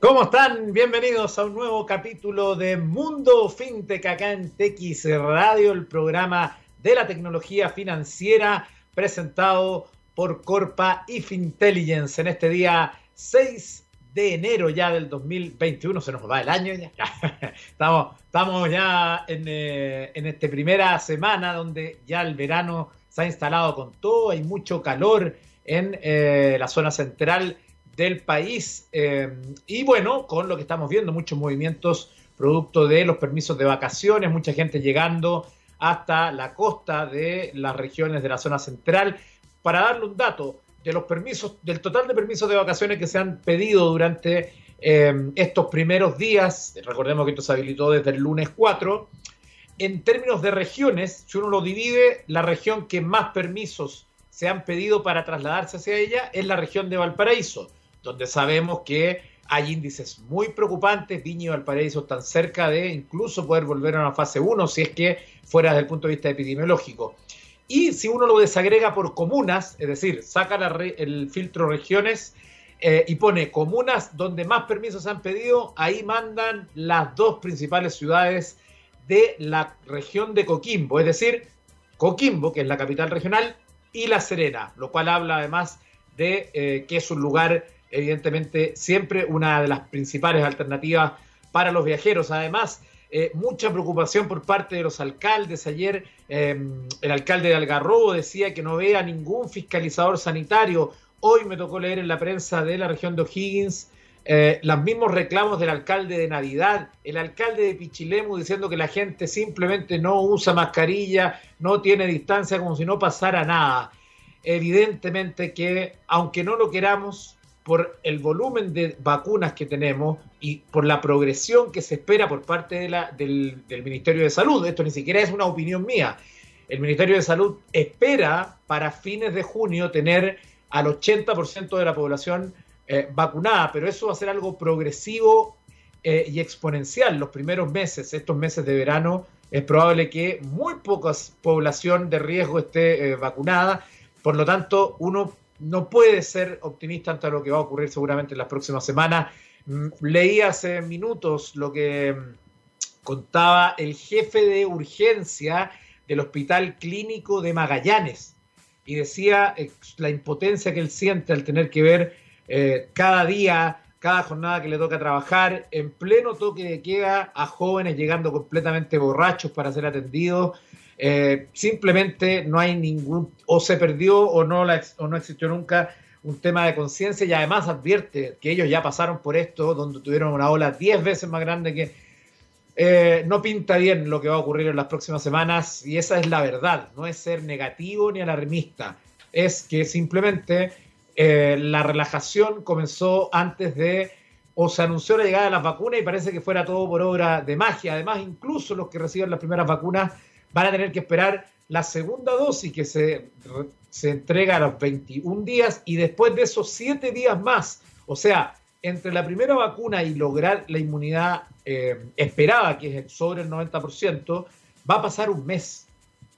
¿Cómo están? Bienvenidos a un nuevo capítulo de Mundo FinTech acá en TX Radio, el programa de la tecnología financiera presentado por Corpa y Fintelligence en este día 6 de enero ya del 2021. Se nos va el año ya. estamos, estamos ya en, eh, en esta primera semana donde ya el verano se ha instalado con todo, hay mucho calor en eh, la zona central del país. Eh, y bueno, con lo que estamos viendo, muchos movimientos producto de los permisos de vacaciones, mucha gente llegando hasta la costa de las regiones de la zona central. Para darle un dato de los permisos, del total de permisos de vacaciones que se han pedido durante eh, estos primeros días, recordemos que esto se habilitó desde el lunes 4, en términos de regiones, si uno lo divide, la región que más permisos se han pedido para trasladarse hacia ella es la región de Valparaíso donde sabemos que hay índices muy preocupantes. Viña y Valparaíso están cerca de incluso poder volver a una fase 1 si es que fuera desde el punto de vista epidemiológico. Y si uno lo desagrega por comunas, es decir, saca el filtro regiones eh, y pone comunas donde más permisos se han pedido, ahí mandan las dos principales ciudades de la región de Coquimbo, es decir, Coquimbo, que es la capital regional, y La Serena, lo cual habla además de eh, que es un lugar evidentemente siempre una de las principales alternativas para los viajeros. Además, eh, mucha preocupación por parte de los alcaldes. Ayer em, el alcalde de Algarrobo decía que no vea ningún fiscalizador sanitario. Hoy me tocó leer en la prensa de la región de O'Higgins eh, los mismos reclamos del alcalde de Navidad, el alcalde de Pichilemu diciendo que la gente simplemente no usa mascarilla, no tiene distancia como si no pasara nada. Evidentemente que, aunque no lo queramos, por el volumen de vacunas que tenemos y por la progresión que se espera por parte de la, del, Ministerio de Salud. Esto ni siquiera es una opinión mía. El Ministerio de Salud espera para fines de junio tener al 80% de la población eh, vacunada, pero eso va a ser algo progresivo eh, y exponencial. Los primeros meses, estos meses de verano, es probable que muy poca población de riesgo esté eh, vacunada. Por lo tanto, uno no puede ser optimista ante lo que va a ocurrir seguramente en las próximas semanas. Mm, leí hace minutos lo que mm, contaba el jefe de urgencia del Hospital Clínico de Magallanes y decía eh, la impotencia que él siente al tener que ver eh, cada día, cada jornada que le toca trabajar, en pleno toque de queda a jóvenes llegando completamente borrachos para ser atendidos eh, simplemente no hay ningún, o se perdió o no, la, o no existió nunca un tema de conciencia y además advierte que ellos ya pasaron por esto, donde tuvieron una ola 10 veces más grande que eh, no pinta bien lo que va a ocurrir en las próximas semanas y esa es la verdad, no es ser negativo ni alarmista, es que simplemente eh, la relajación comenzó antes de o se anunció la llegada de las vacunas y parece que fuera todo por obra de magia. Además, incluso los que reciben las primeras vacunas van a tener que esperar la segunda dosis que se, se entrega a los 21 días y después de esos 7 días más. O sea, entre la primera vacuna y lograr la inmunidad eh, esperada, que es sobre el 90%, va a pasar un mes.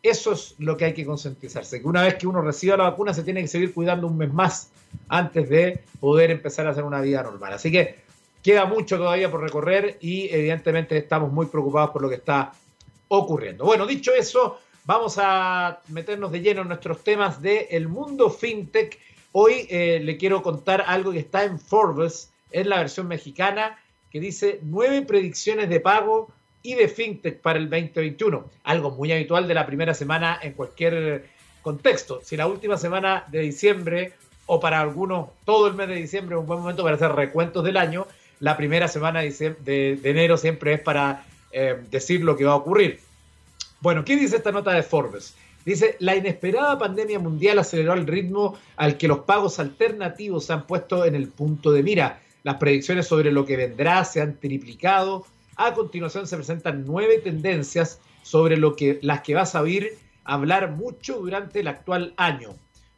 Eso es lo que hay que concientizarse, que una vez que uno reciba la vacuna se tiene que seguir cuidando un mes más antes de poder empezar a hacer una vida normal. Así que queda mucho todavía por recorrer y evidentemente estamos muy preocupados por lo que está ocurriendo. Bueno, dicho eso, vamos a meternos de lleno en nuestros temas del el mundo fintech. Hoy eh, le quiero contar algo que está en Forbes, en la versión mexicana, que dice nueve predicciones de pago y de fintech para el 2021. Algo muy habitual de la primera semana en cualquier contexto. Si la última semana de diciembre o para algunos todo el mes de diciembre es un buen momento para hacer recuentos del año, la primera semana de enero siempre es para eh, decir lo que va a ocurrir. Bueno, ¿qué dice esta nota de Forbes? Dice, la inesperada pandemia mundial aceleró el ritmo al que los pagos alternativos se han puesto en el punto de mira. Las predicciones sobre lo que vendrá se han triplicado. A continuación se presentan nueve tendencias sobre lo que, las que vas a oír hablar mucho durante el actual año.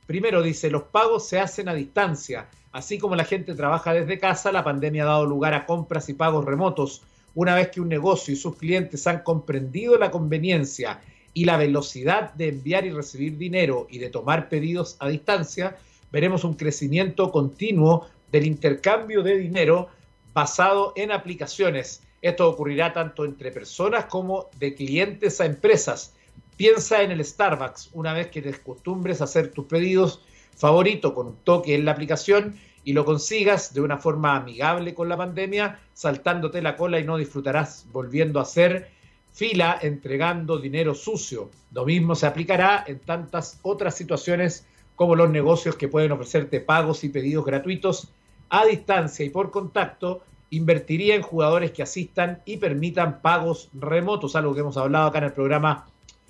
Primero dice, los pagos se hacen a distancia. Así como la gente trabaja desde casa, la pandemia ha dado lugar a compras y pagos remotos una vez que un negocio y sus clientes han comprendido la conveniencia y la velocidad de enviar y recibir dinero y de tomar pedidos a distancia, veremos un crecimiento continuo del intercambio de dinero basado en aplicaciones. Esto ocurrirá tanto entre personas como de clientes a empresas. Piensa en el Starbucks una vez que te acostumbres a hacer tus pedidos favorito con un toque en la aplicación y lo consigas de una forma amigable con la pandemia, saltándote la cola y no disfrutarás volviendo a hacer fila entregando dinero sucio. Lo mismo se aplicará en tantas otras situaciones como los negocios que pueden ofrecerte pagos y pedidos gratuitos a distancia y por contacto, invertiría en jugadores que asistan y permitan pagos remotos, algo que hemos hablado acá en el programa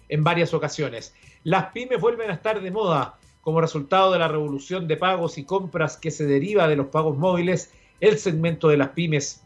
en varias ocasiones. Las pymes vuelven a estar de moda como resultado de la revolución de pagos y compras que se deriva de los pagos móviles. El segmento de las pymes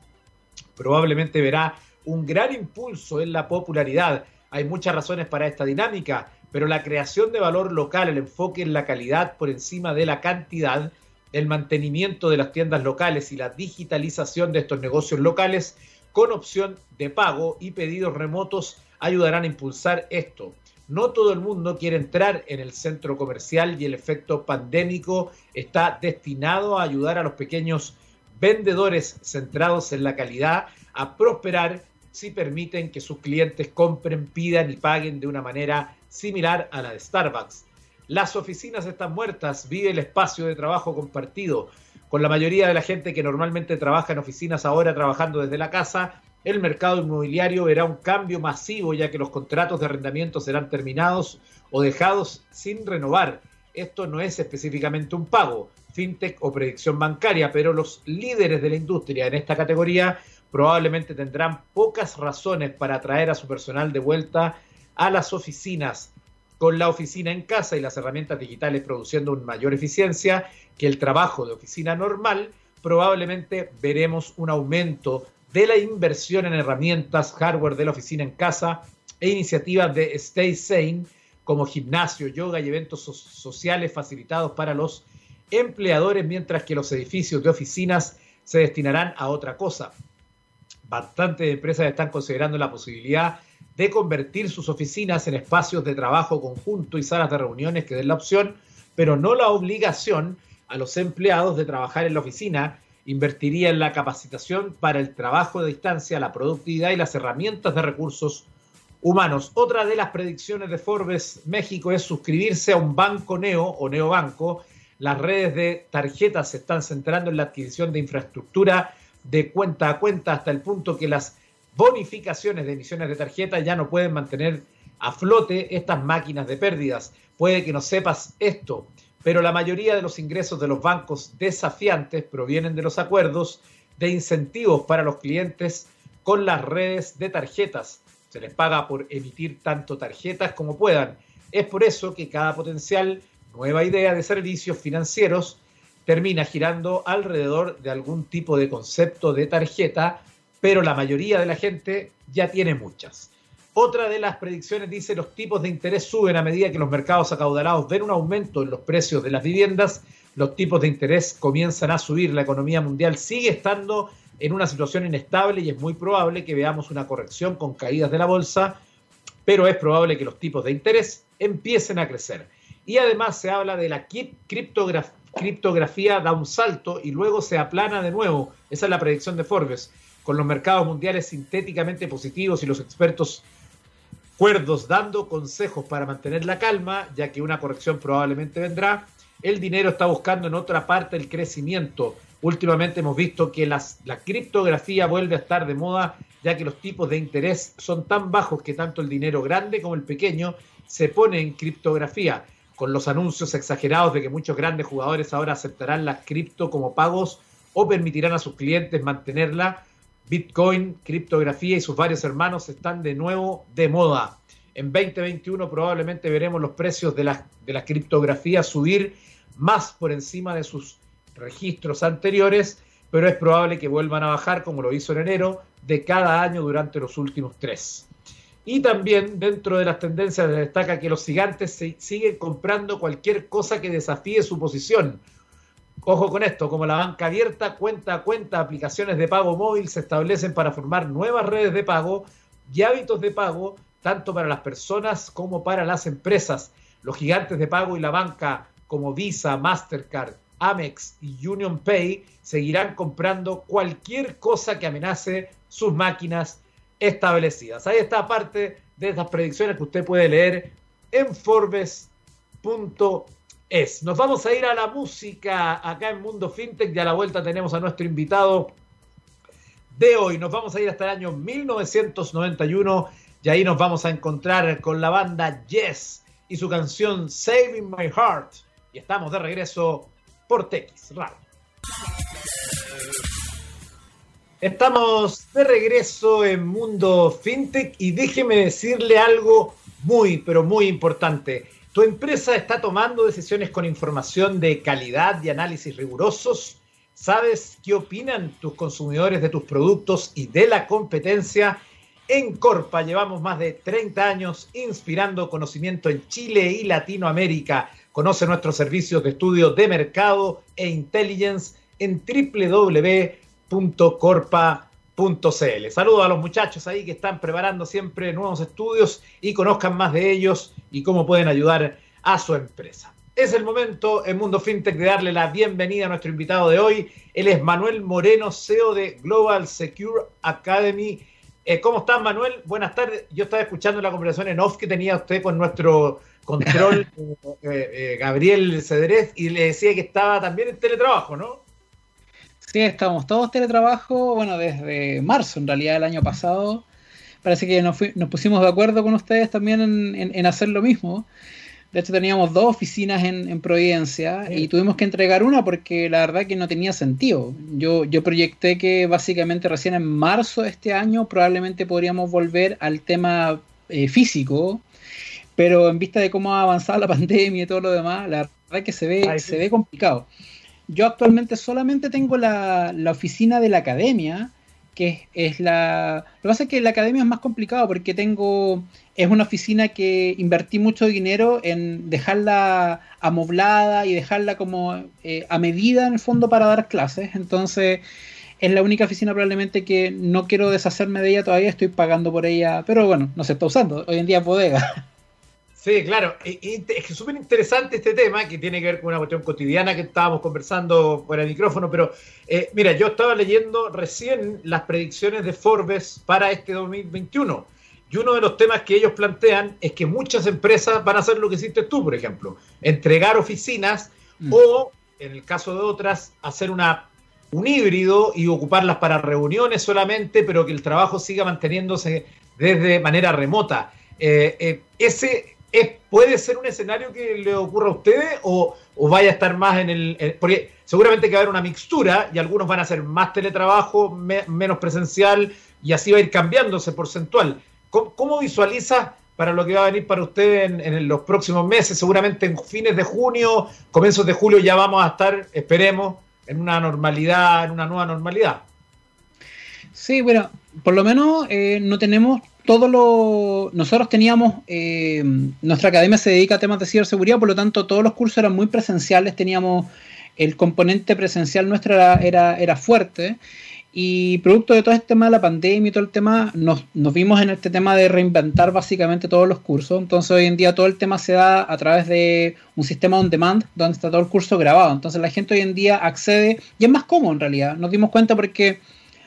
probablemente verá un gran impulso en la popularidad. Hay muchas razones para esta dinámica, pero la creación de valor local, el enfoque en la calidad por encima de la cantidad, el mantenimiento de las tiendas locales y la digitalización de estos negocios locales con opción de pago y pedidos remotos ayudarán a impulsar esto. No todo el mundo quiere entrar en el centro comercial y el efecto pandémico está destinado a ayudar a los pequeños vendedores centrados en la calidad a prosperar si permiten que sus clientes compren, pidan y paguen de una manera similar a la de Starbucks. Las oficinas están muertas, vive el espacio de trabajo compartido. Con la mayoría de la gente que normalmente trabaja en oficinas ahora trabajando desde la casa, el mercado inmobiliario verá un cambio masivo ya que los contratos de arrendamiento serán terminados o dejados sin renovar. Esto no es específicamente un pago, fintech o predicción bancaria, pero los líderes de la industria en esta categoría probablemente tendrán pocas razones para atraer a su personal de vuelta a las oficinas con la oficina en casa y las herramientas digitales produciendo una mayor eficiencia que el trabajo de oficina normal, probablemente veremos un aumento de la inversión en herramientas, hardware de la oficina en casa e iniciativas de Stay Sane como gimnasio, yoga y eventos sociales facilitados para los empleadores, mientras que los edificios de oficinas se destinarán a otra cosa. Bastantes empresas están considerando la posibilidad de convertir sus oficinas en espacios de trabajo conjunto y salas de reuniones que den la opción, pero no la obligación a los empleados de trabajar en la oficina, invertiría en la capacitación para el trabajo de distancia, la productividad y las herramientas de recursos humanos. Otra de las predicciones de Forbes México es suscribirse a un banco neo o neobanco. Las redes de tarjetas se están centrando en la adquisición de infraestructura de cuenta a cuenta hasta el punto que las bonificaciones de emisiones de tarjeta ya no pueden mantener a flote estas máquinas de pérdidas. Puede que no sepas esto, pero la mayoría de los ingresos de los bancos desafiantes provienen de los acuerdos de incentivos para los clientes con las redes de tarjetas. Se les paga por emitir tanto tarjetas como puedan. Es por eso que cada potencial nueva idea de servicios financieros termina girando alrededor de algún tipo de concepto de tarjeta pero la mayoría de la gente ya tiene muchas. Otra de las predicciones dice los tipos de interés suben a medida que los mercados acaudalados ven un aumento en los precios de las viviendas, los tipos de interés comienzan a subir, la economía mundial sigue estando en una situación inestable y es muy probable que veamos una corrección con caídas de la bolsa, pero es probable que los tipos de interés empiecen a crecer. Y además se habla de la criptografía da un salto y luego se aplana de nuevo. Esa es la predicción de Forbes con los mercados mundiales sintéticamente positivos y los expertos cuerdos dando consejos para mantener la calma, ya que una corrección probablemente vendrá. El dinero está buscando en otra parte el crecimiento. Últimamente hemos visto que las, la criptografía vuelve a estar de moda, ya que los tipos de interés son tan bajos que tanto el dinero grande como el pequeño se pone en criptografía, con los anuncios exagerados de que muchos grandes jugadores ahora aceptarán la cripto como pagos o permitirán a sus clientes mantenerla Bitcoin, criptografía y sus varios hermanos están de nuevo de moda. En 2021 probablemente veremos los precios de la, de la criptografía subir más por encima de sus registros anteriores, pero es probable que vuelvan a bajar como lo hizo en enero de cada año durante los últimos tres. Y también dentro de las tendencias destaca que los gigantes siguen comprando cualquier cosa que desafíe su posición, Ojo con esto, como la banca abierta, cuenta a cuenta, aplicaciones de pago móvil se establecen para formar nuevas redes de pago y hábitos de pago, tanto para las personas como para las empresas. Los gigantes de pago y la banca como Visa, Mastercard, Amex y Union Pay seguirán comprando cualquier cosa que amenace sus máquinas establecidas. Ahí está parte de estas predicciones que usted puede leer en Forbes.es. Nos vamos a ir a la música acá en Mundo FinTech y a la vuelta tenemos a nuestro invitado de hoy. Nos vamos a ir hasta el año 1991 y ahí nos vamos a encontrar con la banda Yes y su canción Saving My Heart. Y estamos de regreso por TX Radio. Estamos de regreso en Mundo FinTech y déjeme decirle algo muy, pero muy importante. ¿Tu empresa está tomando decisiones con información de calidad y análisis rigurosos? ¿Sabes qué opinan tus consumidores de tus productos y de la competencia? En Corpa llevamos más de 30 años inspirando conocimiento en Chile y Latinoamérica. Conoce nuestros servicios de estudio de mercado e intelligence en www.corpa.cl. Saludos a los muchachos ahí que están preparando siempre nuevos estudios y conozcan más de ellos y cómo pueden ayudar a su empresa. Es el momento en Mundo FinTech de darle la bienvenida a nuestro invitado de hoy. Él es Manuel Moreno, CEO de Global Secure Academy. Eh, ¿Cómo estás, Manuel? Buenas tardes. Yo estaba escuchando la conversación en off que tenía usted con nuestro control, eh, eh, Gabriel Cedrés, y le decía que estaba también en teletrabajo, ¿no? Sí, estamos todos teletrabajo, bueno, desde marzo en realidad del año pasado. Parece que nos, pusimos de acuerdo con ustedes también en, hacer lo mismo. De hecho, teníamos dos oficinas en, Providencia y tuvimos que entregar una porque la verdad que no tenía sentido. Yo, yo proyecté que básicamente recién en marzo de este año probablemente podríamos volver al tema eh, físico, pero en vista de cómo ha avanzado la pandemia y todo lo demás, la verdad que se ve, se ve complicado. Yo actualmente solamente tengo la, oficina de la academia, que es, la... Lo que pasa es que la academia es más complicado porque tengo... Es una oficina que invertí mucho dinero en dejarla amoblada y dejarla como eh, a medida en el fondo para dar clases. Entonces es la única oficina probablemente que no quiero deshacerme de ella todavía, estoy pagando por ella, pero bueno, no se está usando. Hoy en día es bodega. Sí, claro. Es súper interesante este tema que tiene que ver con una cuestión cotidiana que estábamos conversando por el micrófono, pero eh, mira, yo estaba leyendo recién las predicciones de Forbes para este 2021. Y uno de los temas que ellos plantean es que muchas empresas van a hacer lo que hiciste tú, por ejemplo, entregar oficinas mm. o, en el caso de otras, hacer una, un híbrido y ocuparlas para reuniones solamente, pero que el trabajo siga manteniéndose desde manera remota. Eh, eh, ese ¿Puede ser un escenario que le ocurra a ustedes o, vaya a estar más en el... porque seguramente que va a haber una mixtura y algunos van a hacer más teletrabajo, menos presencial y así va a ir cambiándose porcentual. ¿Cómo, visualiza para lo que va a venir para usted en, los próximos meses? Seguramente en fines de junio, comienzos de julio ya vamos a estar, esperemos, en una normalidad, en una nueva normalidad. Sí, bueno, por lo menos eh, no tenemos todo lo. Nosotros teníamos. Eh, nuestra academia se dedica a temas de ciberseguridad, por lo tanto, todos los cursos eran muy presenciales. Teníamos. El componente presencial nuestro era, era, fuerte. Y producto de todo este tema de la pandemia y todo el tema, nos, vimos en este tema de reinventar básicamente todos los cursos. Entonces hoy en día todo el tema se da a través de un sistema on demand donde está todo el curso grabado. Entonces la gente hoy en día accede y es más cómodo en realidad. Nos dimos cuenta porque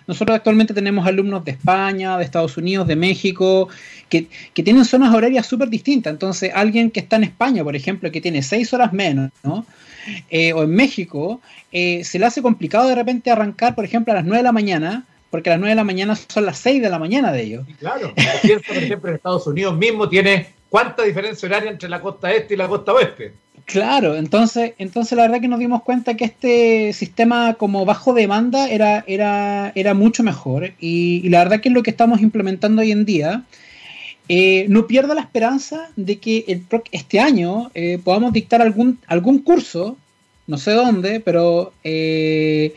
nosotros actualmente tenemos alumnos de España, de Estados Unidos, de México, que, tienen zonas horarias súper distintas. Entonces, alguien que está en España, por ejemplo, que tiene seis horas menos, ¿no? Eh, o en México, eh, se le hace complicado de repente arrancar, por ejemplo, a las 9 de la mañana, porque a las 9 de la mañana son las 6 de la mañana de ellos. claro, por ejemplo, en Estados Unidos mismo tiene cuánta diferencia horaria entre la costa este y la costa oeste. Claro, entonces, entonces la verdad que nos dimos cuenta que este sistema como bajo demanda era, era, era mucho mejor y, la verdad que es lo que estamos implementando hoy en día. Eh, no pierda la esperanza de que el, este año eh, podamos dictar algún, algún curso, no sé dónde, pero eh,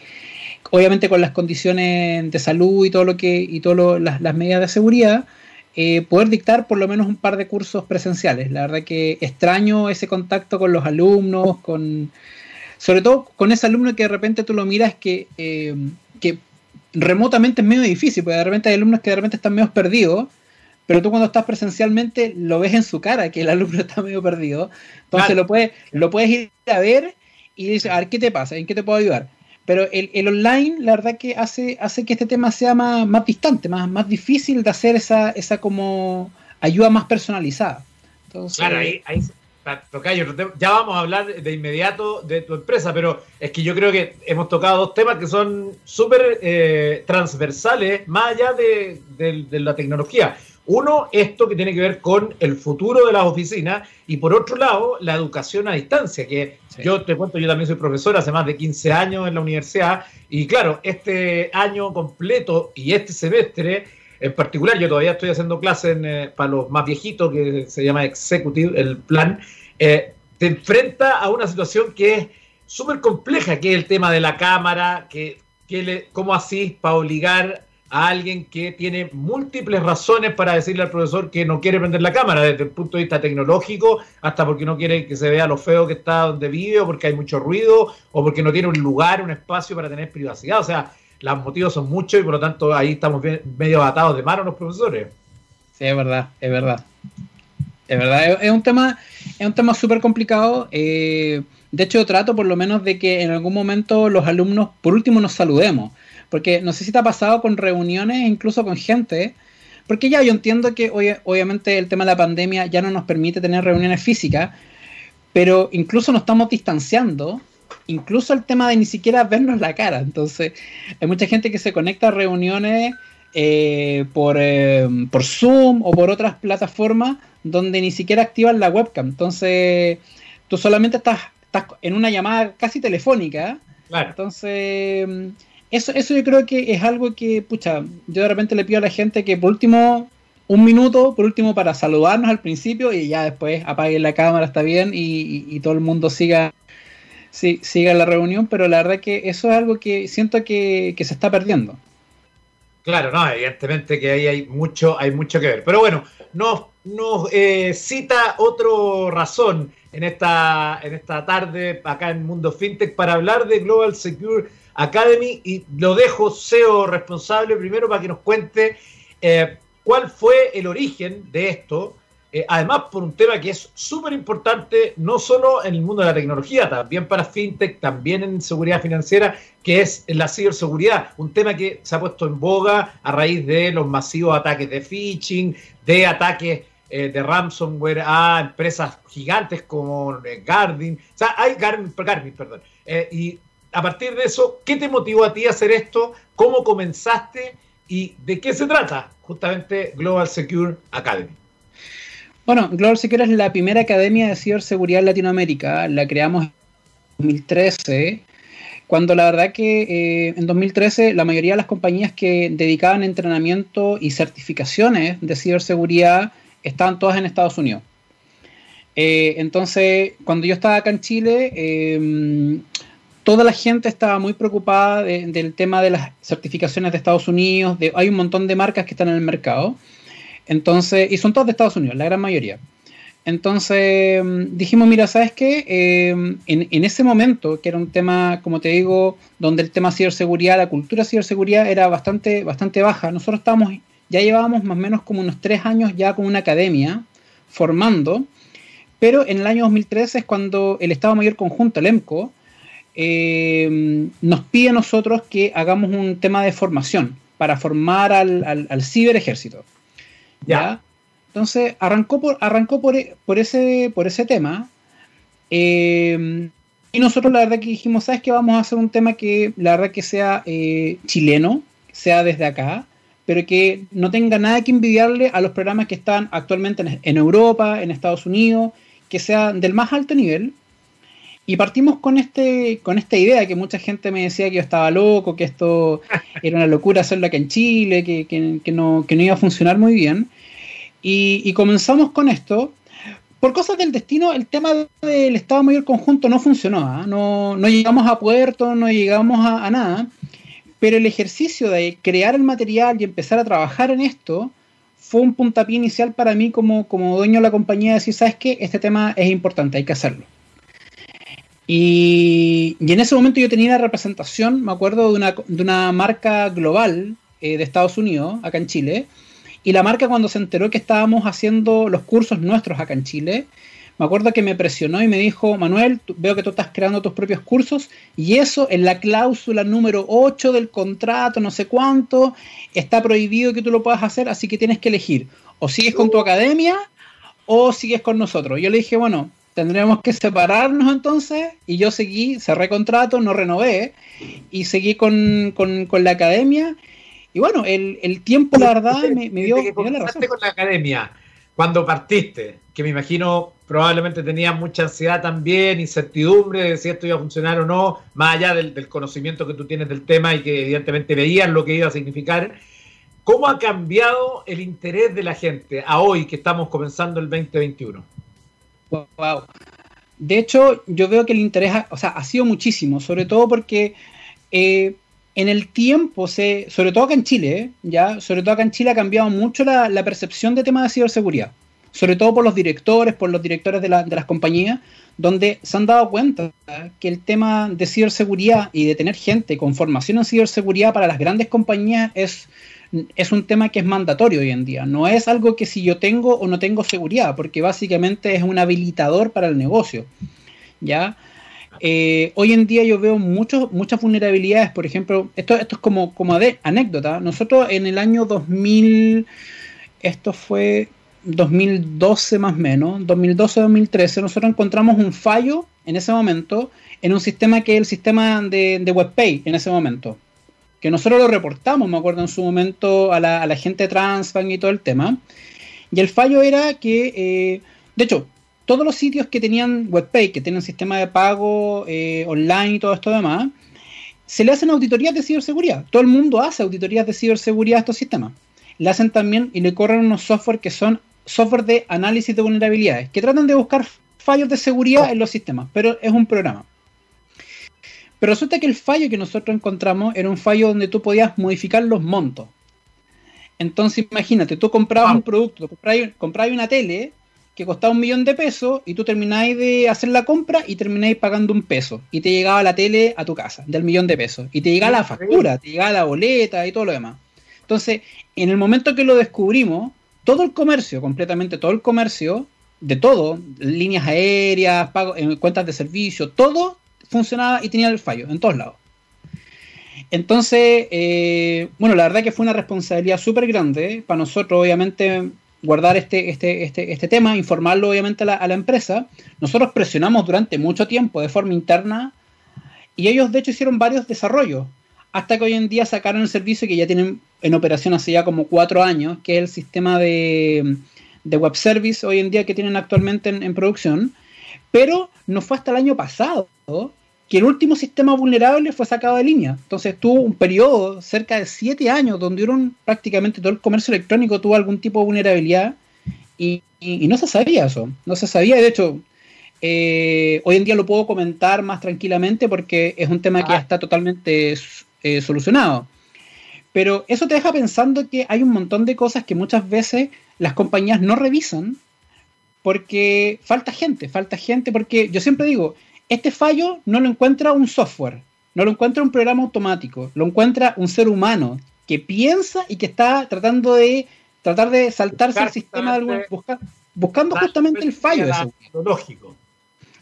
obviamente con las condiciones de salud y todo lo que y todas las medidas de seguridad, eh, poder dictar por lo menos un par de cursos presenciales. La verdad que extraño ese contacto con los alumnos, con sobre todo con ese alumno que de repente tú lo miras que, eh, que remotamente es medio difícil, porque de repente hay alumnos que de repente están medio perdidos, pero tú cuando estás presencialmente lo ves en su cara que el alumno está medio perdido. Entonces lo, puedes, lo puedes ir a ver y dice, a ver, ¿qué te pasa? ¿En qué te puedo ayudar? Pero el, el online, la verdad que hace, hace que este tema sea más, más distante, más, más difícil de hacer esa, esa como ayuda más personalizada. Claro, ahí, ahí ya vamos a hablar de inmediato de tu empresa, pero es que yo creo que hemos tocado dos temas que son súper eh, transversales, más allá de, de, la tecnología. Uno, esto que tiene que ver con el futuro de las oficinas y por otro lado, la educación a distancia, que yo te cuento, yo también soy profesor hace más de 15 años en la universidad y claro, este año completo y este semestre en particular, yo todavía estoy haciendo clases eh, para los más viejitos, que se llama Executive, el plan, eh, te enfrenta a una situación que es súper compleja, que es el tema de la cámara, que, que le, cómo así para obligar a alguien que tiene múltiples razones para decirle al profesor que no quiere prender la cámara, desde el punto de vista tecnológico, hasta porque no quiere que se vea lo feo que está donde vive, o porque hay mucho ruido, o porque no tiene un lugar, un espacio para tener privacidad. O sea, los motivos son muchos y por lo tanto ahí estamos medio atados de mano los profesores. Sí, es verdad, es verdad. Es verdad, es, un tema, es un tema súper complicado. Eh, de hecho, trato por lo menos de que en algún momento los alumnos, por último, nos saludemos porque no sé si te ha pasado con reuniones, incluso con gente, porque ya yo entiendo que obviamente el tema de la pandemia ya no nos permite tener reuniones físicas, pero incluso nos estamos distanciando, incluso el tema de ni siquiera vernos la cara. Entonces, hay mucha gente que se conecta a reuniones eh, por, eh, por Zoom o por otras plataformas donde ni siquiera activan la webcam. Entonces, tú solamente estás, estás en una llamada casi telefónica. Claro. Entonces eso, eso yo creo que es algo que, pucha, yo de repente le pido a la gente que por último, un minuto, por último, para saludarnos al principio y ya después apaguen la cámara, está bien, y, todo el mundo siga, siga la reunión, pero la verdad que eso es algo que siento que, se está perdiendo. Claro, no, evidentemente que ahí hay mucho, hay mucho que ver. Pero bueno, nos, nos eh, cita otra razón en esta, en esta tarde acá en Mundo FinTech para hablar de Global Secure Academy y lo dejo SEO responsable primero para que nos cuente eh, cuál fue el origen de esto. Eh, además, por un tema que es súper importante, no solo en el mundo de la tecnología, también para FinTech, también en seguridad financiera, que es la ciberseguridad. Un tema que se ha puesto en boga a raíz de los masivos ataques de phishing, de ataques eh, de ransomware a empresas gigantes como Garmin. O sea, hay Garmin, Garmin perdón. y a partir de eso, ¿qué te motivó a ti a hacer esto? ¿Cómo comenzaste? ¿Y de qué se trata justamente Global Secure Academy? Bueno, Global Secure es la primera academia de ciberseguridad en Latinoamérica. La creamos en 2013, cuando la verdad que eh, en 2013 la mayoría de las compañías que dedicaban entrenamiento y certificaciones de ciberseguridad estaban todas en Estados Unidos. Eh, entonces, cuando yo estaba acá en Chile, eh, toda la gente estaba muy preocupada del tema de las certificaciones de Estados Unidos. De, hay un montón de marcas que están en el mercado. Entonces, y son todas de Estados Unidos, la gran mayoría. Entonces mm, dijimos, mira, ¿sabes qué? Em, en, ese momento, que era un tema, como te digo, donde el tema ciberseguridad, la cultura ciberseguridad era bastante, bastante baja. Nosotros estábamos, ya llevábamos más o menos como unos tres años ya con una academia formando, pero en el año 2013 es cuando el Estado Mayor Conjunto, el EMCO, eh, nos pide a nosotros que hagamos un tema de formación para formar al, al, ciberejército. ¿ya? Entonces arrancó por, arrancó por, por, ese, por ese tema. Eh, y nosotros la verdad que dijimos, ¿sabes qué? Vamos a hacer un tema que la verdad que sea eh, chileno, sea desde acá, pero que no tenga nada que envidiarle a los programas que están actualmente en, en Europa, en Estados Unidos, que sea del más alto nivel y partimos con este, con esta idea que mucha gente me decía que yo estaba loco, que esto era una locura hacerlo acá en Chile, que, no, iba a funcionar muy bien. Y, comenzamos con esto. Por cosas del destino, el tema del Estado Mayor Conjunto no funcionó. ¿ah? No, llegamos a puerto, no llegamos a, nada. Pero el ejercicio de crear el material y empezar a trabajar en esto fue un puntapié inicial para mí como, como dueño de la compañía de decir, ¿sabes qué? Este tema es importante, hay que hacerlo. Y, en ese momento yo tenía la representación, me acuerdo, de una, de una marca global eh, de Estados Unidos, acá en Chile. Y la marca cuando se enteró que estábamos haciendo los cursos nuestros acá en Chile, me acuerdo que me presionó y me dijo, Manuel, veo que tú estás creando tus propios cursos y eso en la cláusula número 8 del contrato, no sé cuánto, está prohibido que tú lo puedas hacer, así que tienes que elegir, o sigues con tu academia o sigues con nosotros. Yo le dije, bueno, tendremos que separarnos entonces y yo seguí, cerré contrato, no renové y seguí con, la academia. Y bueno, el, tiempo, la verdad, me, dio, me dio la razón. con la academia cuando partiste? Que me imagino probablemente tenías mucha ansiedad también, incertidumbre de si esto iba a funcionar o no, más allá del, conocimiento que tú tienes del tema y que evidentemente veías lo que iba a significar. ¿Cómo ha cambiado el interés de la gente a hoy que estamos comenzando el 2021? Wow. De hecho, yo veo que el interés ha, sido muchísimo, sobre todo porque eh, en el tiempo, se, sobre todo acá en Chile, ¿eh? ya, sobre todo acá en Chile ha cambiado mucho la, percepción de temas de ciberseguridad, sobre todo por los directores, por los directores de, las compañías, donde se han dado cuenta que el tema de ciberseguridad y de tener gente con formación en ciberseguridad para las grandes compañías es, es un tema que es mandatorio hoy en día. No es algo que si yo tengo o no tengo seguridad, porque básicamente es un habilitador para el negocio. ¿ya? Eh, hoy en día yo veo muchas vulnerabilidades, por ejemplo, esto, esto es como, como de anécdota. Nosotros en el año 2000, esto fue 2012 más o menos, 2012-2013, nosotros encontramos un fallo en ese momento en un sistema que es el sistema de, de WebPay en ese momento. Que nosotros lo reportamos, me acuerdo en su momento, a la, a la gente Transbank y todo el tema. Y el fallo era que, eh, de hecho, todos los sitios que tenían WebPay, que tienen sistema de pago eh, online y todo esto demás, se le hacen auditorías de ciberseguridad. Todo el mundo hace auditorías de ciberseguridad a estos sistemas. Le hacen también y le corren unos software que son software de análisis de vulnerabilidades, que tratan de buscar fallos de seguridad en los sistemas, pero es un programa. Pero resulta que el fallo que nosotros encontramos era un fallo donde tú podías modificar los montos. Entonces imagínate, tú comprabas un producto, comprabas una tele que costaba un millón de pesos y tú termináis de hacer la compra y termináis pagando un peso y te llegaba la tele a tu casa del millón de pesos y te llegaba la factura, te llegaba la boleta y todo lo demás. Entonces, en el momento que lo descubrimos, todo el comercio, completamente todo el comercio, de todo, líneas aéreas, pago, en cuentas de servicio, todo funcionaba y tenía el fallo en todos lados. Entonces, eh, bueno, la verdad que fue una responsabilidad súper grande para nosotros, obviamente, guardar este, este, este, este tema, informarlo obviamente a la, empresa. Nosotros presionamos durante mucho tiempo de forma interna y ellos de hecho hicieron varios desarrollos hasta que hoy en día sacaron el servicio que ya tienen en operación hace ya como cuatro años, que es el sistema de, web service hoy en día que tienen actualmente en, en producción. Pero no fue hasta el año pasado que el último sistema vulnerable fue sacado de línea. Entonces tuvo un periodo cerca de siete años donde prácticamente todo el comercio electrónico tuvo algún tipo de vulnerabilidad y, no se sabía eso. No se sabía, de hecho, eh, hoy en día lo puedo comentar más tranquilamente porque es un tema que ya ah. está totalmente eh, solucionado. Pero eso te deja pensando que hay un montón de cosas que muchas veces las compañías no revisan porque falta gente, falta gente, porque yo siempre digo, este fallo no lo encuentra un software, no lo encuentra un programa automático, lo encuentra un ser humano que piensa y que está tratando de tratar de saltarse al sistema de buscando justamente el fallo. Lógico.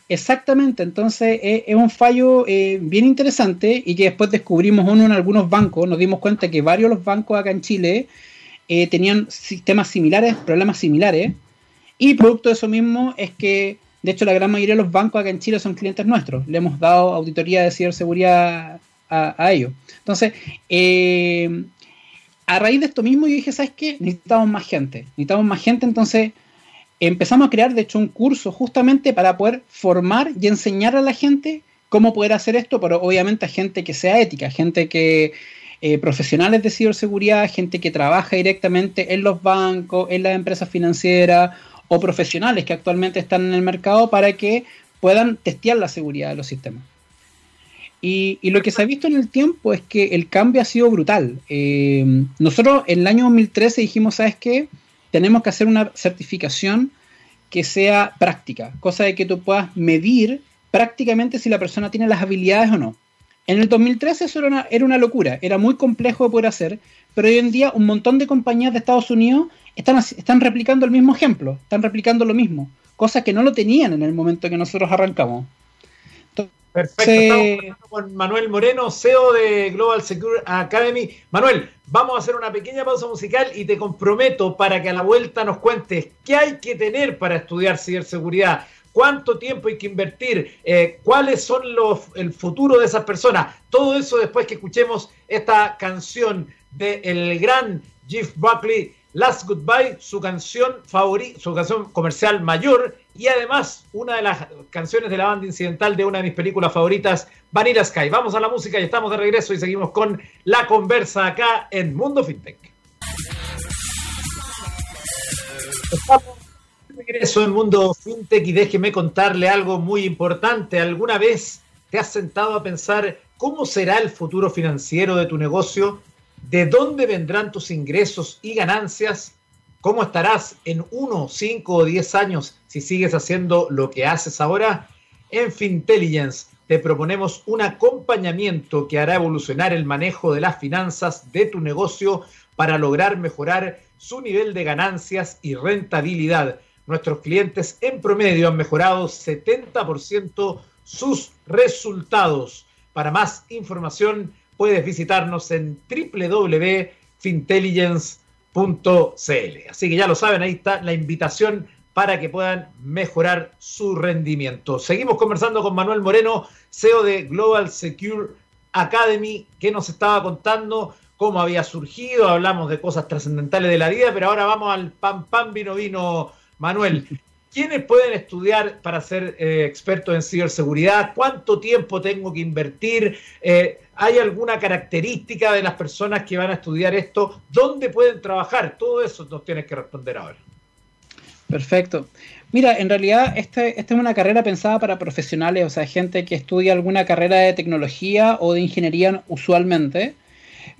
Exactamente, entonces eh, es, un fallo eh, bien interesante y que después descubrimos uno en algunos bancos, nos dimos cuenta que varios de los bancos acá en Chile eh, tenían sistemas similares, problemas similares, y producto de eso mismo es que de hecho, la gran mayoría de los bancos acá en Chile son clientes nuestros. Le hemos dado auditoría de ciberseguridad a, ellos. Entonces, eh, a raíz de esto mismo, yo dije, ¿sabes qué? Necesitamos más gente. Necesitamos más gente, entonces empezamos a crear, de hecho, un curso justamente para poder formar y enseñar a la gente cómo poder hacer esto, pero obviamente a gente que sea ética, gente que... Eh, profesionales de ciberseguridad, gente que trabaja directamente en los bancos, en las empresas financieras o profesionales que actualmente están en el mercado para que puedan testear la seguridad de los sistemas. Y, lo que se ha visto en el tiempo es que el cambio ha sido brutal. Eh, nosotros en el año 2013 dijimos, ¿sabes qué? Tenemos que hacer una certificación que sea práctica, cosa de que tú puedas medir prácticamente si la persona tiene las habilidades o no. En el 2013 eso era una, era una locura, era muy complejo de poder hacer, pero hoy en día un montón de compañías de Estados Unidos están, están replicando el mismo ejemplo, están replicando lo mismo. cosa que no lo tenían en el momento que nosotros arrancamos. Perfecto, estamos con Manuel Moreno, CEO de Global Secure Academy. Manuel, vamos a hacer una pequeña pausa musical y te comprometo para que a la vuelta nos cuentes qué hay que tener para estudiar ciberseguridad, cuánto tiempo hay que invertir, eh, cuáles son los el futuro de esas personas. Todo eso después que escuchemos esta canción del el gran Jeff Buckley Last Goodbye, su canción favorita, su canción comercial mayor y además una de las canciones de la banda incidental de una de mis películas favoritas, Vanilla Sky. Vamos a la música y estamos de regreso y seguimos con la conversa acá en Mundo FinTech. Estamos de regreso en Mundo FinTech y déjeme contarle algo muy importante. ¿Alguna vez te has sentado a pensar cómo será el futuro financiero de tu negocio? De dónde vendrán tus ingresos y ganancias, cómo estarás en uno, cinco o diez años si sigues haciendo lo que haces ahora. En Fintelligence te proponemos un acompañamiento que hará evolucionar el manejo de las finanzas de tu negocio para lograr mejorar su nivel de ganancias y rentabilidad. Nuestros clientes en promedio han mejorado 70% sus resultados. Para más información, puedes visitarnos en www.fintelligence.cl. Así que ya lo saben, ahí está la invitación para que puedan mejorar su rendimiento. Seguimos conversando con Manuel Moreno, CEO de Global Secure Academy, que nos estaba contando cómo había surgido, hablamos de cosas trascendentales de la vida, pero ahora vamos al pan pan vino vino, Manuel. ¿Quiénes pueden estudiar para ser eh, expertos en ciberseguridad? ¿Cuánto tiempo tengo que invertir? Eh, ¿Hay alguna característica de las personas que van a estudiar esto? ¿Dónde pueden trabajar? Todo eso nos tienes que responder ahora. Perfecto. Mira, en realidad este, esta es una carrera pensada para profesionales, o sea, gente que estudia alguna carrera de tecnología o de ingeniería usualmente.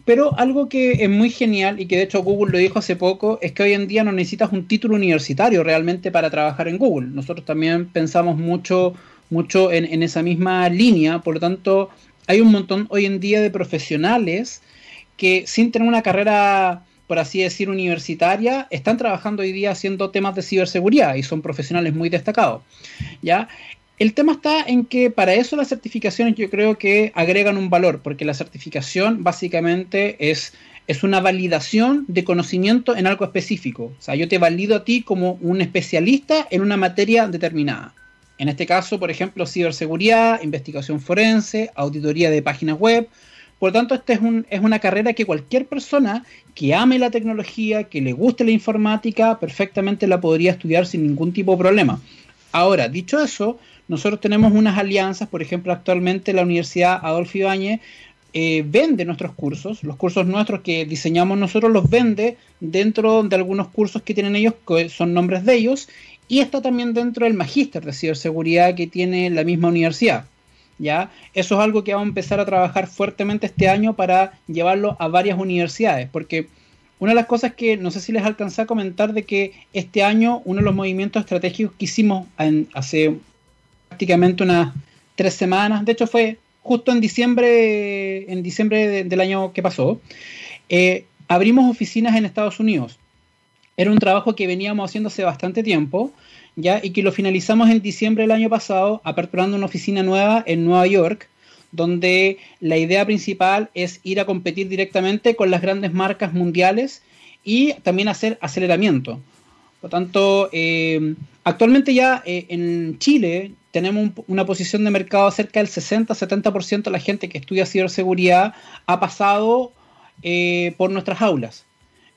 Pero algo que es muy genial y que de hecho Google lo dijo hace poco es que hoy en día no necesitas un título universitario realmente para trabajar en Google. Nosotros también pensamos mucho, mucho en, en esa misma línea, por lo tanto hay un montón hoy en día de profesionales que sin tener una carrera, por así decir, universitaria, están trabajando hoy día haciendo temas de ciberseguridad y son profesionales muy destacados. ¿ya? El tema está en que para eso las certificaciones yo creo que agregan un valor, porque la certificación básicamente es, es una validación de conocimiento en algo específico. O sea, yo te valido a ti como un especialista en una materia determinada. En este caso, por ejemplo, ciberseguridad, investigación forense, auditoría de páginas web. Por lo tanto, esta es, una carrera que cualquier persona que ame la tecnología, que le guste la informática, perfectamente la podría estudiar sin ningún tipo de problema. Ahora, dicho eso, nosotros tenemos unas alianzas, por ejemplo, actualmente la Universidad Adolfo Ibáñez eh, vende nuestros cursos, los cursos nuestros que diseñamos nosotros los vende dentro de algunos cursos que tienen ellos, que son nombres de ellos, y está también dentro del magíster de ciberseguridad que tiene la misma universidad. ¿ya? Eso es algo que vamos a empezar a trabajar fuertemente este año para llevarlo a varias universidades, porque una de las cosas que no sé si les alcancé a comentar de que este año uno de los movimientos estratégicos que hicimos hace prácticamente unas tres semanas, de hecho fue justo en diciembre, en diciembre del año que pasó, eh, abrimos oficinas en Estados Unidos era un trabajo que veníamos haciendo hace bastante tiempo, ¿ya? Y que lo finalizamos en diciembre del año pasado, aperturando una oficina nueva en Nueva York, donde la idea principal es ir a competir directamente con las grandes marcas mundiales y también hacer aceleramiento. Por tanto, eh, actualmente ya eh, en Chile tenemos una posición de mercado cerca del 60-70% de la gente que estudia ciberseguridad ha pasado eh, por nuestras aulas.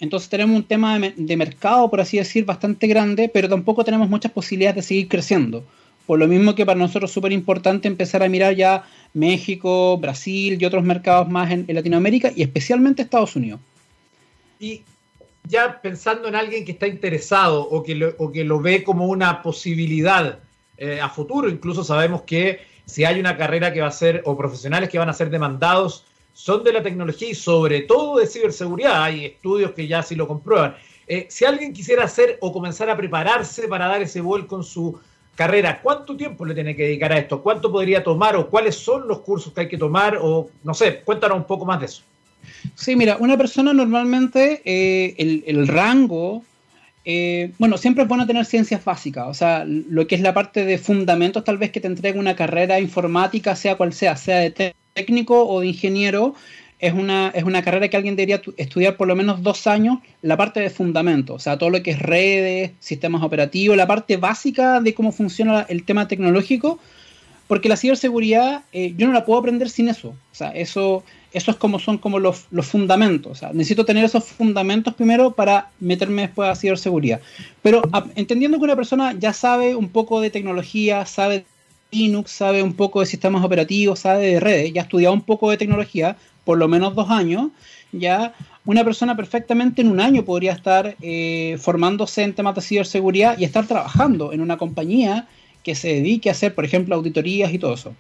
Entonces tenemos un tema de, mercado, por así decir, bastante grande, pero tampoco tenemos muchas posibilidades de seguir creciendo. Por lo mismo que para nosotros es súper importante empezar a mirar ya México, Brasil y otros mercados más en, Latinoamérica y especialmente Estados Unidos. Y ya pensando en alguien que está interesado o que lo, ve como una posibilidad eh, a futuro, incluso sabemos que si hay una carrera que va a ser o profesionales que van a ser demandados son de la tecnología y sobre todo de ciberseguridad. Hay estudios que ya sí lo comprueban. Eh, si alguien quisiera hacer o comenzar a prepararse para dar ese vuelco en su carrera, ¿cuánto tiempo le tiene que dedicar a esto? ¿Cuánto podría tomar o cuáles son los cursos que hay que tomar? O no sé, cuéntanos un poco más de eso. Sí, mira, una persona normalmente, eh, el, rango eh, bueno, siempre es bueno tener ciencias básicas, o sea, lo que es la parte de fundamentos, tal vez que te entregue una carrera informática, sea cual sea, sea de técnico o de ingeniero, es una, es una carrera que alguien debería estudiar por lo menos dos años, la parte de fundamentos, o sea, todo lo que es redes, sistemas operativos, la parte básica de cómo funciona el tema tecnológico, porque la ciberseguridad eh, yo no la puedo aprender sin eso, o sea, eso, eso es como son como los, los fundamentos, o sea, necesito tener esos fundamentos primero para meterme después a ciberseguridad, pero entendiendo que una persona ya sabe un poco de tecnología, sabe Linux, sabe un poco de sistemas operativos, sabe de redes, ya ha estudiado un poco de tecnología, por lo menos dos años, ya una persona perfectamente en un año podría estar eh, formándose en temas de ciberseguridad y estar trabajando en una compañía que se dedique a hacer, por ejemplo, auditorías y todo eso.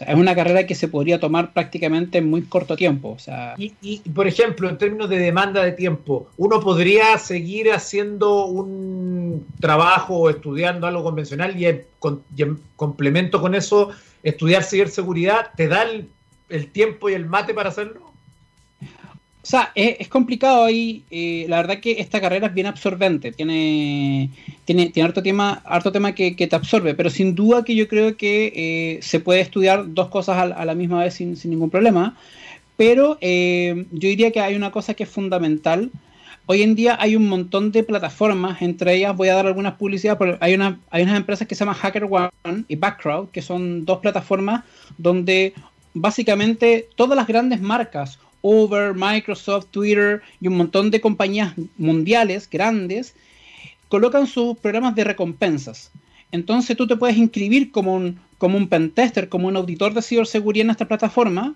Es una carrera que se podría tomar prácticamente en muy corto tiempo. O sea, y, y, por ejemplo, en términos de demanda de tiempo, ¿uno podría seguir haciendo un trabajo o estudiando algo convencional y en, en complemento con eso, estudiar ciberseguridad? ¿Te da el el tiempo y el mate para hacerlo? O sea, es, complicado ahí. Eh, la verdad que esta carrera es bien absorbente. Tiene, tiene, tiene harto tema, harto tema que, que te absorbe. Pero sin duda que yo creo que eh, se puede estudiar dos cosas a, a la misma vez sin, sin ningún problema. Pero eh, yo diría que hay una cosa que es fundamental. Hoy en día hay un montón de plataformas, entre ellas voy a dar algunas publicidades, pero hay, una, hay unas empresas que se llaman HackerOne y Backcrowd, que son dos plataformas donde básicamente todas las grandes marcas, Uber, Microsoft, Twitter y un montón de compañías mundiales grandes, colocan sus programas de recompensas. Entonces tú te puedes inscribir como un, como un pentester, como un auditor de ciberseguridad en esta plataforma,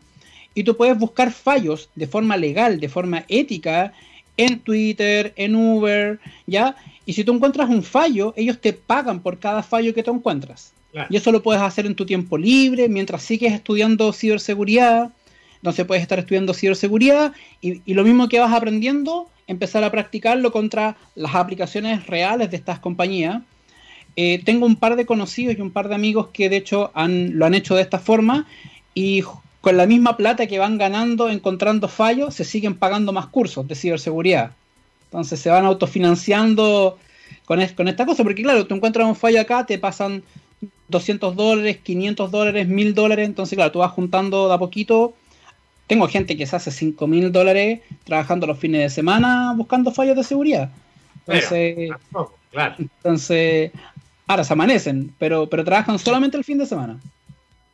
y tú puedes buscar fallos de forma legal, de forma ética, en Twitter, en Uber, ¿ya? Y si tú encuentras un fallo, ellos te pagan por cada fallo que tú encuentras. Claro. Y eso lo puedes hacer en tu tiempo libre, mientras sigues estudiando ciberseguridad. Entonces puedes estar estudiando ciberseguridad y, lo mismo que vas aprendiendo, empezar a practicarlo contra las aplicaciones reales de estas compañías. Eh, tengo un par de conocidos y un par de amigos que de hecho han, lo han hecho de esta forma y con la misma plata que van ganando encontrando fallos, se siguen pagando más cursos de ciberseguridad. Entonces se van autofinanciando con, con esta cosa, porque claro, tú encuentras un fallo acá, te pasan 200 dólares, 500 dólares, 1000 dólares. Entonces, claro, tú vas juntando de a poquito. Tengo gente que se hace 5000 dólares trabajando los fines de semana buscando fallos de seguridad. Entonces, pero, claro. entonces ahora se amanecen, pero, pero trabajan solamente el fin de semana.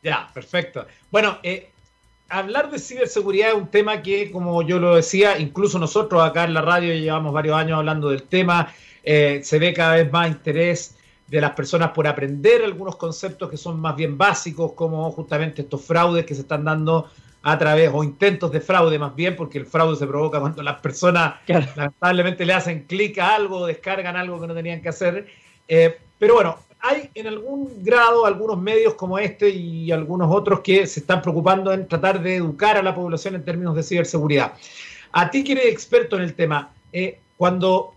Ya, perfecto. Bueno, eh, hablar de ciberseguridad es un tema que, como yo lo decía, incluso nosotros acá en la radio llevamos varios años hablando del tema. Eh, se ve cada vez más interés de las personas por aprender algunos conceptos que son más bien básicos, como justamente estos fraudes que se están dando a través, o intentos de fraude más bien, porque el fraude se provoca cuando las personas claro. lamentablemente le hacen clic a algo, descargan algo que no tenían que hacer. Eh, pero bueno, hay en algún grado algunos medios como este y algunos otros que se están preocupando en tratar de educar a la población en términos de ciberseguridad. A ti que eres experto en el tema, eh, cuando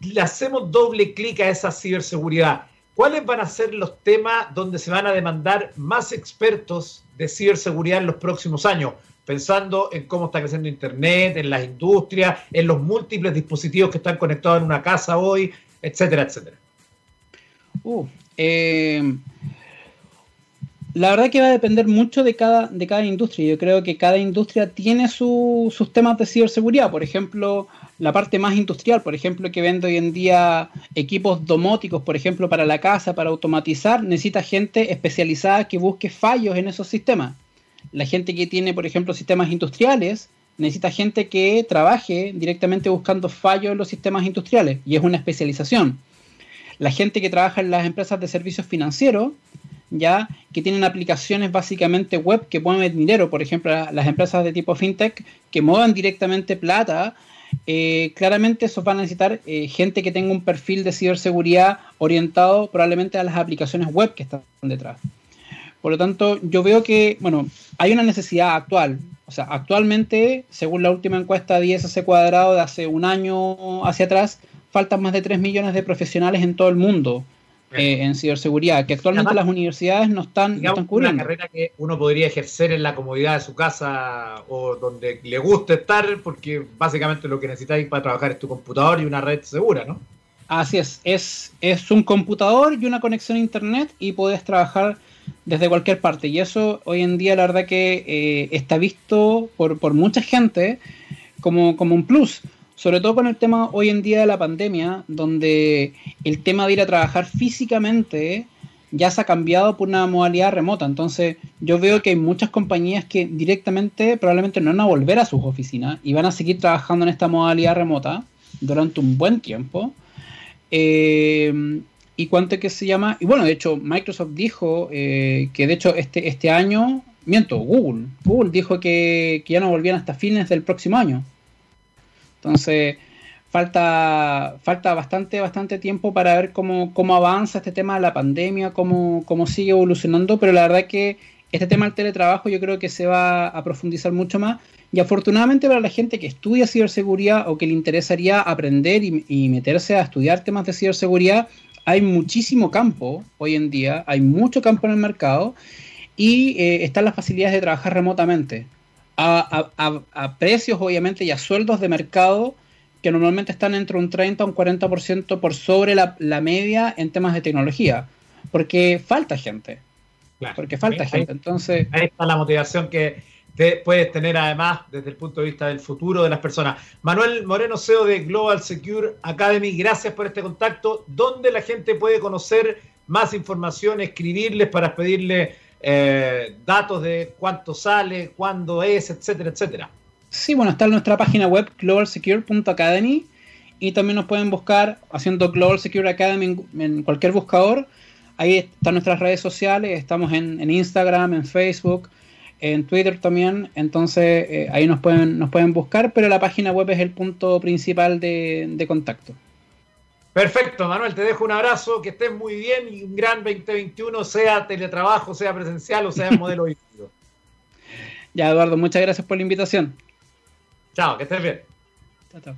le hacemos doble clic a esa ciberseguridad, ¿cuáles van a ser los temas donde se van a demandar más expertos de ciberseguridad en los próximos años? Pensando en cómo está creciendo Internet, en las industrias, en los múltiples dispositivos que están conectados en una casa hoy, etcétera, etcétera. Uh, eh, la verdad que va a depender mucho de cada, de cada industria. Yo creo que cada industria tiene su, sus temas de ciberseguridad. Por ejemplo, la parte más industrial, por ejemplo, que vende hoy en día equipos domóticos, por ejemplo, para la casa, para automatizar, necesita gente especializada que busque fallos en esos sistemas. La gente que tiene, por ejemplo, sistemas industriales, necesita gente que trabaje directamente buscando fallos en los sistemas industriales, y es una especialización. La gente que trabaja en las empresas de servicios financieros, ya que tienen aplicaciones básicamente web que mueven dinero, por ejemplo, las empresas de tipo fintech que muevan directamente plata eh, claramente eso van a necesitar eh, gente que tenga un perfil de ciberseguridad orientado probablemente a las aplicaciones web que están detrás. Por lo tanto, yo veo que, bueno, hay una necesidad actual. O sea, actualmente, según la última encuesta de ISC cuadrado de hace un año hacia atrás, faltan más de 3 millones de profesionales en todo el mundo eh, en ciberseguridad, que actualmente las universidades no están, no están cubriendo. Una carrera que uno podría ejercer en la comodidad de su casa o donde le guste estar, porque básicamente lo que necesitáis para trabajar es tu computador y una red segura, ¿no? Así es, es, es un computador y una conexión a internet y puedes trabajar desde cualquier parte. Y eso hoy en día la verdad que eh, está visto por, por mucha gente como, como un plus sobre todo con el tema hoy en día de la pandemia, donde el tema de ir a trabajar físicamente ya se ha cambiado por una modalidad remota. Entonces, yo veo que hay muchas compañías que directamente probablemente no van a volver a sus oficinas y van a seguir trabajando en esta modalidad remota durante un buen tiempo. Eh, y cuánto que se llama, y bueno, de hecho, Microsoft dijo eh, que de hecho este, este año, miento, Google, Google dijo que, que ya no volvían hasta fines del próximo año. Entonces, falta, falta bastante, bastante tiempo para ver cómo, cómo avanza este tema de la pandemia, cómo, cómo sigue evolucionando, pero la verdad que este tema del teletrabajo yo creo que se va a profundizar mucho más. Y afortunadamente para la gente que estudia ciberseguridad o que le interesaría aprender y, meterse a estudiar temas de ciberseguridad, hay muchísimo campo hoy en día, hay mucho campo en el mercado y eh, están las facilidades de trabajar remotamente a, precios, obviamente, y a sueldos de mercado que normalmente están entre un 30 o un 40% por sobre la, media en temas de tecnología, porque falta gente. porque falta gente. Entonces, ahí está la motivación que puedes tener además desde el punto de vista del futuro de las personas. Manuel Moreno, CEO de Global Secure Academy, gracias por este contacto. ¿Dónde la gente puede conocer más información, escribirles para pedirle eh, datos de cuánto sale, cuándo es, etcétera, etcétera. Sí, bueno, está nuestra página web globalsecure.academy y también nos pueden buscar haciendo Global Secure Academy en, cualquier buscador. Ahí están nuestras redes sociales, estamos en, Instagram, en Facebook, en Twitter también, entonces eh, ahí nos pueden, nos pueden buscar, pero la página web es el punto principal de contacto. Perfecto, Manuel, te dejo un abrazo, que estés muy bien y un gran 2021, sea teletrabajo, sea presencial o sea en modelo híbrido. Ya, Eduardo, muchas gracias por la invitación. Chao, que estés bien. Chao, chao.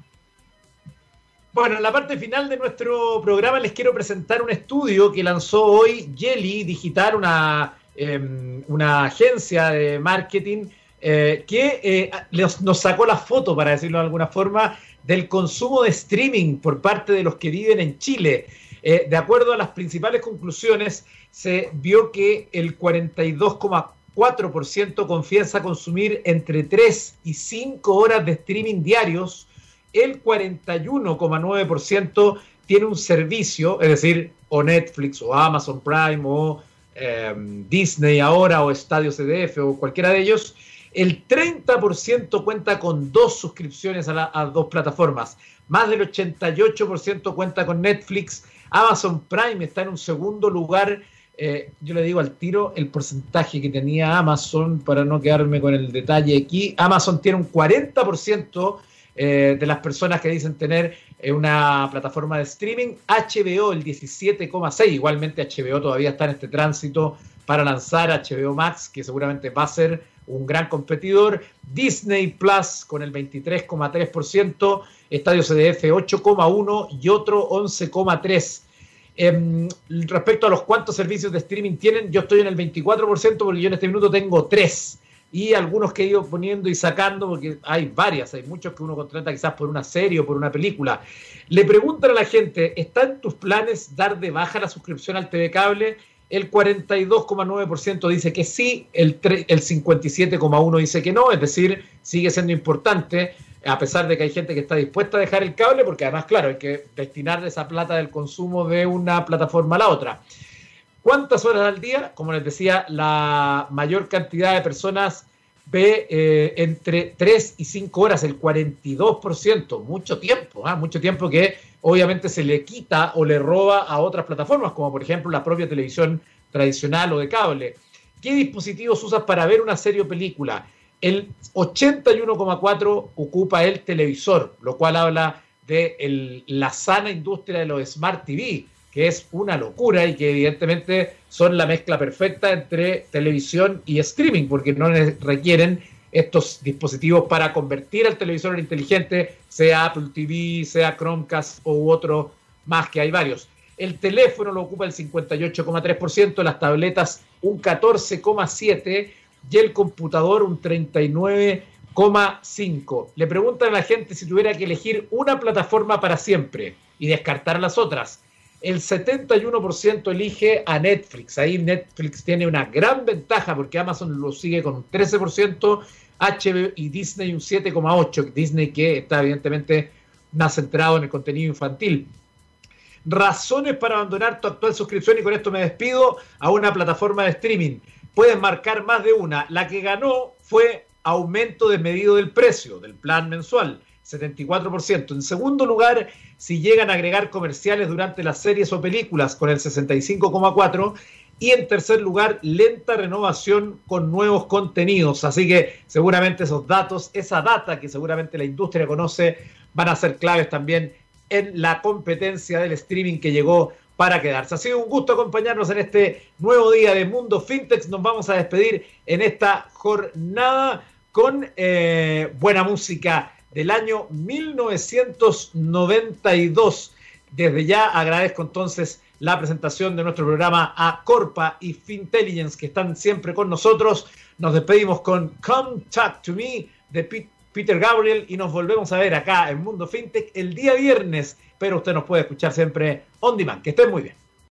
Bueno, en la parte final de nuestro programa les quiero presentar un estudio que lanzó hoy Jelly Digital, una, em, una agencia de marketing eh, que eh, nos sacó la foto, para decirlo de alguna forma, del consumo de streaming por parte de los que viven en Chile. Eh, de acuerdo a las principales conclusiones, se vio que el 42,4% confiesa consumir entre 3 y 5 horas de streaming diarios, el 41,9% tiene un servicio, es decir, o Netflix o Amazon Prime o em, Disney ahora o Estadio CDF o cualquiera de ellos, el 30% cuenta con dos suscripciones a, dos plataformas. Más del 88% cuenta con Netflix. Amazon Prime está en un segundo lugar. Eh, yo le digo al tiro el porcentaje que tenía Amazon para no quedarme con el detalle aquí. Amazon tiene un 40% eh, de las personas que dicen tener eh, una plataforma de streaming. HBO el 17,6%. Igualmente HBO todavía está en este tránsito para lanzar HBO Max, que seguramente va a ser un gran competidor. Disney Plus con el 23,3%, Estadio CDF 8,1% y otro 11,3%. Em, respecto a los cuantos servicios de streaming tienen, yo estoy en el 24% porque yo en este minuto tengo 3 y algunos que he ido poniendo y sacando porque hay varias, hay muchos que uno contrata quizás por una serie o por una película. Le preguntan a la gente, ¿está en tus planes dar de baja la suscripción al TV Cable? El 42,9% dice que sí, el, el 57,1% dice que no, es decir, sigue siendo importante, a pesar de que hay gente que está dispuesta a dejar el cable, porque además, claro, hay que destinar esa plata del consumo de una plataforma a la otra. ¿Cuántas horas al día? Como les decía, la mayor cantidad de personas ve eh, entre 3 y 5 horas, el 42%, mucho tiempo, ¿ah? mucho tiempo que obviamente se le quita o le roba a otras plataformas, como por ejemplo la propia televisión tradicional o de cable. ¿Qué dispositivos usas para ver una serie o película? El 81,4 ocupa el televisor, lo cual habla de la sana industria de los Smart TV, que es una locura y que evidentemente son la mezcla perfecta entre televisión y streaming, porque no requieren estos dispositivos para convertir al televisor en inteligente, sea Apple TV, sea Chromecast u otro más, que hay varios. el teléfono lo ocupa el 58,3%, las tabletas un 14,7% y el computador un 39,5%. Le preguntan a la gente si tuviera que elegir una plataforma para siempre y descartar las otras. El 71% elige a Netflix. Ahí Netflix tiene una gran ventaja porque Amazon lo sigue con un 13%, HBO y Disney un 7,8%. Disney que está evidentemente más centrado en el contenido infantil. Razones para abandonar tu actual suscripción y con esto me despido a una plataforma de streaming. Puedes marcar más de una. La que ganó fue aumento desmedido del precio del plan mensual, 74%. En segundo lugar, si llegan a agregar comerciales durante las series o películas, con el 65,4%. Y en tercer lugar, lenta renovación con nuevos contenidos. Así que seguramente esos datos, esa data que seguramente la industria conoce, van a ser claves también en la competencia del streaming que llegó para quedarse. Ha sido un gusto acompañarnos en este nuevo día de Mundo Fintech. Nos vamos a despedir en esta jornada con eh, buena música del año 1992. Desde ya agradezco entonces la presentación de nuestro programa a Corpa y Fintelligence que están siempre con nosotros. Nos despedimos con Come Talk to Me de Pete Peter Gabriel y nos volvemos a ver acá en Mundo FinTech el día viernes, pero usted nos puede escuchar siempre on demand. Que estén muy bien.